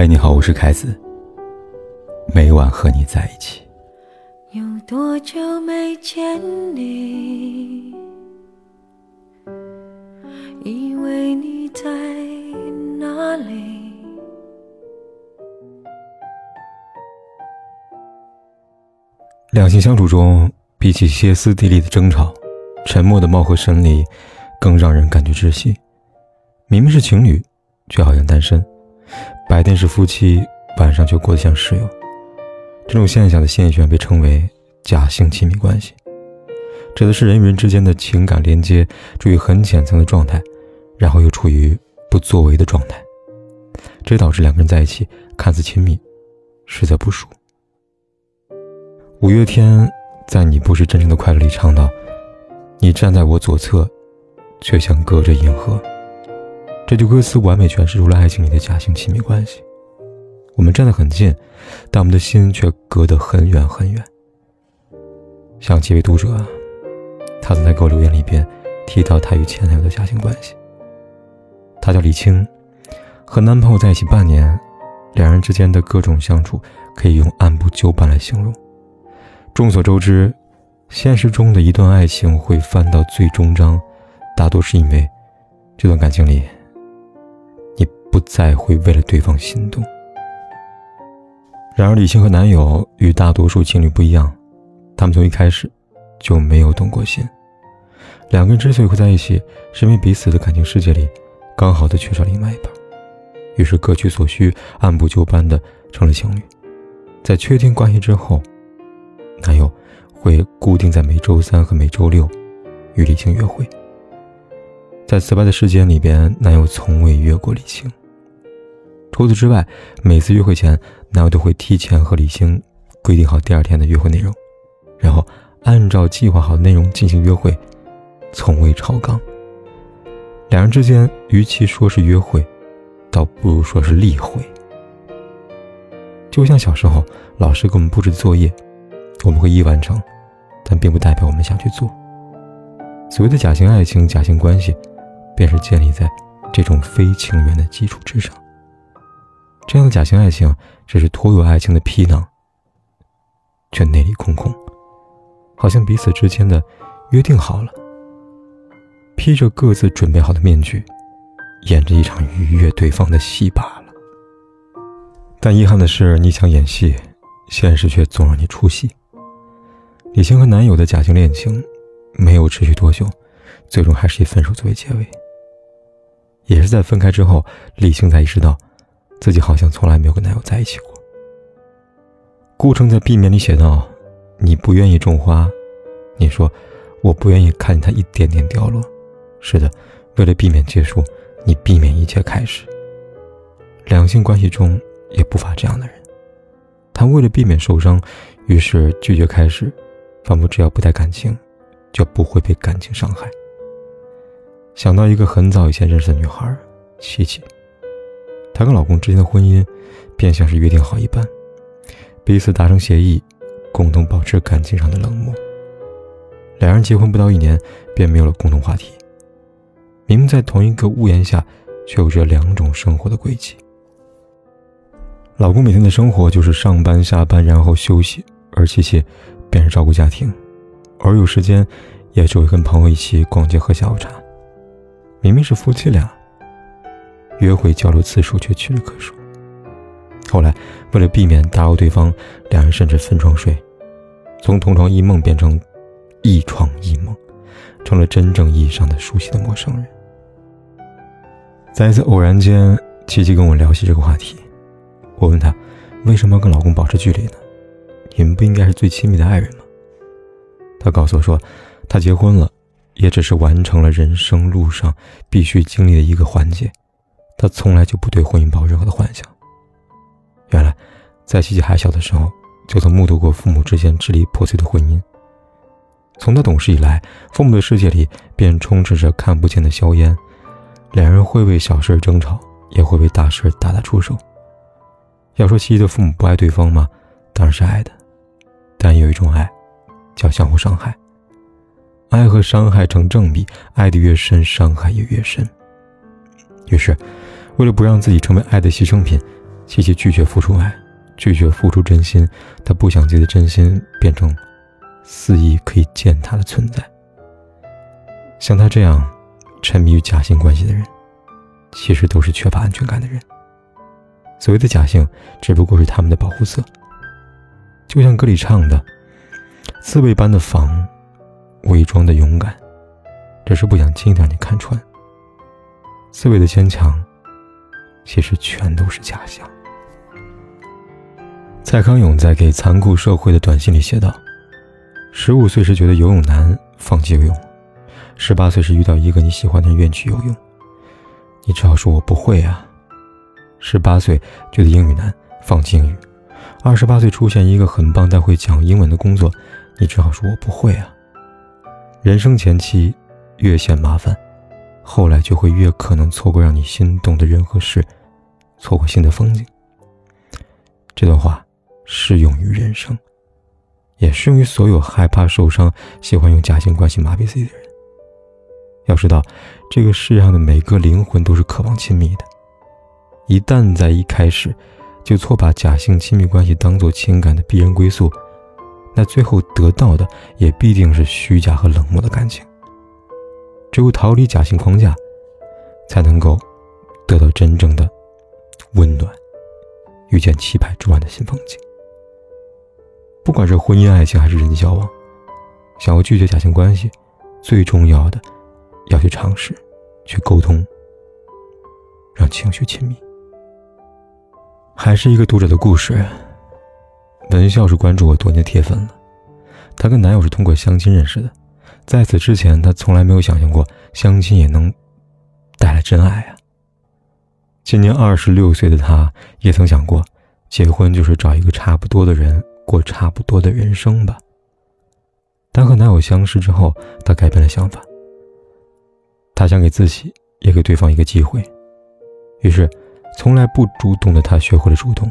嗨，你好，我是凯子。每晚和你在一起。有多久没见你？以为你在哪里？两性相处中，比起歇斯底里的争吵，沉默的貌合神离更让人感觉窒息。明明是情侣，却好像单身；白天是夫妻，晚上却过得像室友。这种现象的现象被称为假性亲密关系，指的是人与人之间的情感连接处于很浅层的状态，然后又处于不作为的状态，这导致两个人在一起看似亲密，实则不熟。五月天在《你不是真正的快乐》里唱到：“你站在我左侧，却像隔着银河。”这句歌词完美诠释出了爱情里的假性亲密关系。我们站得很近，但我们的心却隔得很远很远。像几位读者，他曾在给我留言里边提到他与前男友的假性关系。他叫李青，和男朋友在一起半年，两人之间的各种相处可以用按部就班来形容。众所周知，现实中的一段爱情会翻到最终章，大多是因为这段感情里。不再会为了对方心动。然而，李青和男友与大多数情侣不一样，他们从一开始就没有动过心。两个人之所以会在一起，是因为彼此的感情世界里刚好的缺少另外一半，于是各取所需，按部就班的成了情侣。在确定关系之后，男友会固定在每周三和每周六与李青约会。在此外的时间里边，男友从未约过李青。除此之外，每次约会前，男友都会提前和李星规定好第二天的约会内容，然后按照计划好的内容进行约会，从未超纲。两人之间，与其说是约会，倒不如说是例会。就像小时候老师给我们布置作业，我们会一一完成，但并不代表我们想去做。所谓的假性爱情、假性关系，便是建立在这种非情缘的基础之上。这样的假性爱情只是托有爱情的皮囊，却内里空空，好像彼此之间的约定好了，披着各自准备好的面具，演着一场愉悦对方的戏罢了。但遗憾的是，你想演戏，现实却总让你出戏。李青和男友的假性恋情没有持续多久，最终还是以分手作为结尾。也是在分开之后，李青才意识到。自己好像从来没有跟男友在一起过。顾城在《避免》里写道：“你不愿意种花，你说我不愿意看见它一点点掉落。是的，为了避免结束，你避免一切开始。两性关系中也不乏这样的人，他为了避免受伤，于是拒绝开始，仿佛只要不带感情，就不会被感情伤害。想到一个很早以前认识的女孩，琪琪。”她跟老公之间的婚姻，便像是约定好一般，彼此达成协议，共同保持感情上的冷漠。两人结婚不到一年，便没有了共同话题。明明在同一个屋檐下，却有着两种生活的轨迹。老公每天的生活就是上班、下班，然后休息，而琪琪便是照顾家庭，而有时间，也只会跟朋友一起逛街、喝下午茶。明明是夫妻俩。约会交流次数却屈指可数。后来，为了避免打扰对方，两人甚至分床睡，从同床异梦变成一床一梦，成了真正意义上的熟悉的陌生人。在一次偶然间，琪琪跟我聊起这个话题，我问她，为什么要跟老公保持距离呢？你们不应该是最亲密的爱人吗？她告诉我说，她结婚了，也只是完成了人生路上必须经历的一个环节。他从来就不对婚姻抱任何的幻想。原来，在琪琪还小的时候，就曾目睹过父母之间支离破碎的婚姻。从他懂事以来，父母的世界里便充斥着看不见的硝烟，两人会为小事争吵，也会为大事大打出手。要说琪琪的父母不爱对方吗？当然是爱的，但有一种爱，叫相互伤害。爱和伤害成正比，爱的越深，伤害也越深。于是。为了不让自己成为爱的牺牲品，琪琪拒绝付出爱，拒绝付出真心，她不想自己的真心变成肆意可以践踏的存在。像他这样沉迷于假性关系的人，其实都是缺乏安全感的人。所谓的假性，只不过是他们的保护色。就像歌里唱的：“刺猬般的防，伪装的勇敢，只是不想轻易让你看穿。刺猬的坚强，其实全都是假象。”蔡康永在给残酷社会的短信里写道：“十五岁时觉得游泳难，放弃游泳；十八岁时遇到一个你喜欢的人愿去游泳，你只好说我不会啊。”十八岁觉得英语难，放弃英语；二十八岁出现一个很棒但会讲英文的工作，你只好说我不会啊。人生前期越嫌麻烦，后来就会越可能错过让你心动的人和事，错过新的风景。这段话适用于人生，也适用于所有害怕受伤、喜欢用假性关系麻痹自己的人。要知道，这个世上的每个灵魂都是渴望亲密的。一旦在一开始就错把假性亲密关系当做情感的必然归宿，那最后得到的也必定是虚假和冷漠的感情。只有逃离假性框架，才能够得到真正的温暖，遇见七百之外的新风景。不管是婚姻、爱情还是人际交往，想要拒绝假性关系，最重要的要去尝试，去沟通，让情绪亲密。还是一个读者的故事。文笑是关注我多年铁粉了，她跟男友是通过相亲认识的，在此之前，她从来没有想象过相亲也能带来真爱啊。今年二十六岁的她，也曾想过，结婚就是找一个差不多的人过差不多的人生吧。但和男友相识之后，她改变了想法。她想给自己也给对方一个机会，于是。从来不主动的她学会了主动，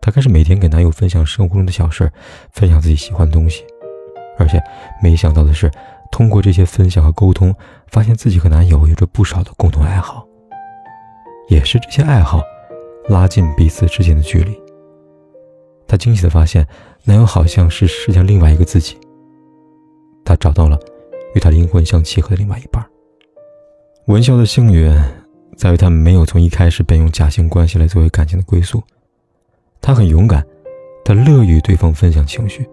她开始每天给男友分享生活中的小事分享自己喜欢的东西，而且没想到的是，通过这些分享和沟通，发现自己和男友有着不少的共同爱好，也是这些爱好拉近彼此之间的距离。她惊喜的发现，男友好像是世界上另外一个自己，她找到了与她灵魂相契合的另外一半。文潇的幸运。在于他们没有从一开始便用假性关系来作为感情的归宿，他很勇敢，他乐于对方分享情绪，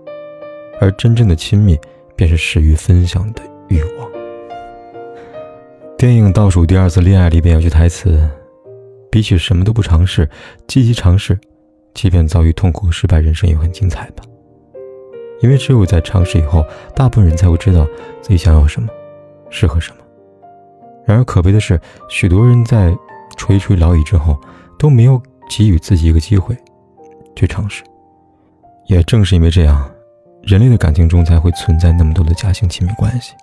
而真正的亲密便是始于分享的欲望。电影《倒数第二次恋爱》里边有句台词：“比起什么都不尝试，积极尝试，即便遭遇痛苦失败，人生也很精彩吧。”因为只有在尝试以后，大部分人才会知道自己想要什么，适合什么。然而可悲的是，许多人在垂垂老矣之后，都没有给予自己一个机会去尝试。也正是因为这样，人类的感情中才会存在那么多的假性亲密关系。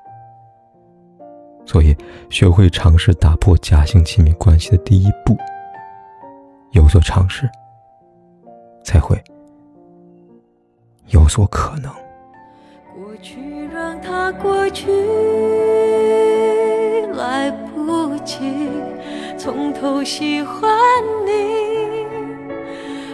所以，学会尝试打破假性亲密关系的第一步，有所尝试，才会有所可能。过去让它过去。来不及从头喜欢你，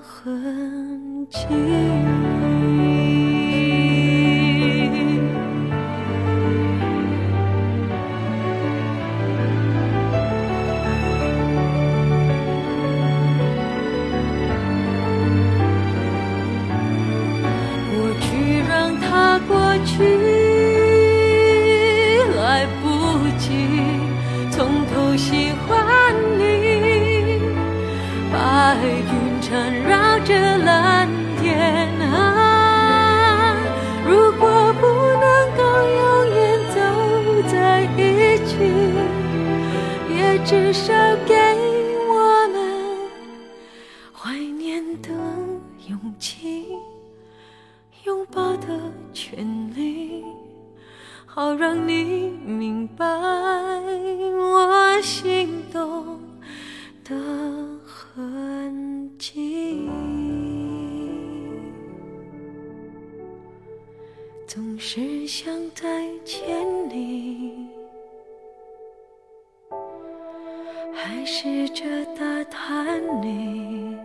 痕迹。过去让它过去。缠绕着蓝天啊。如果不能够永远走在一起，也至少给总是想再见你，还试着打探你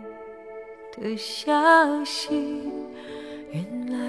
的消息。原来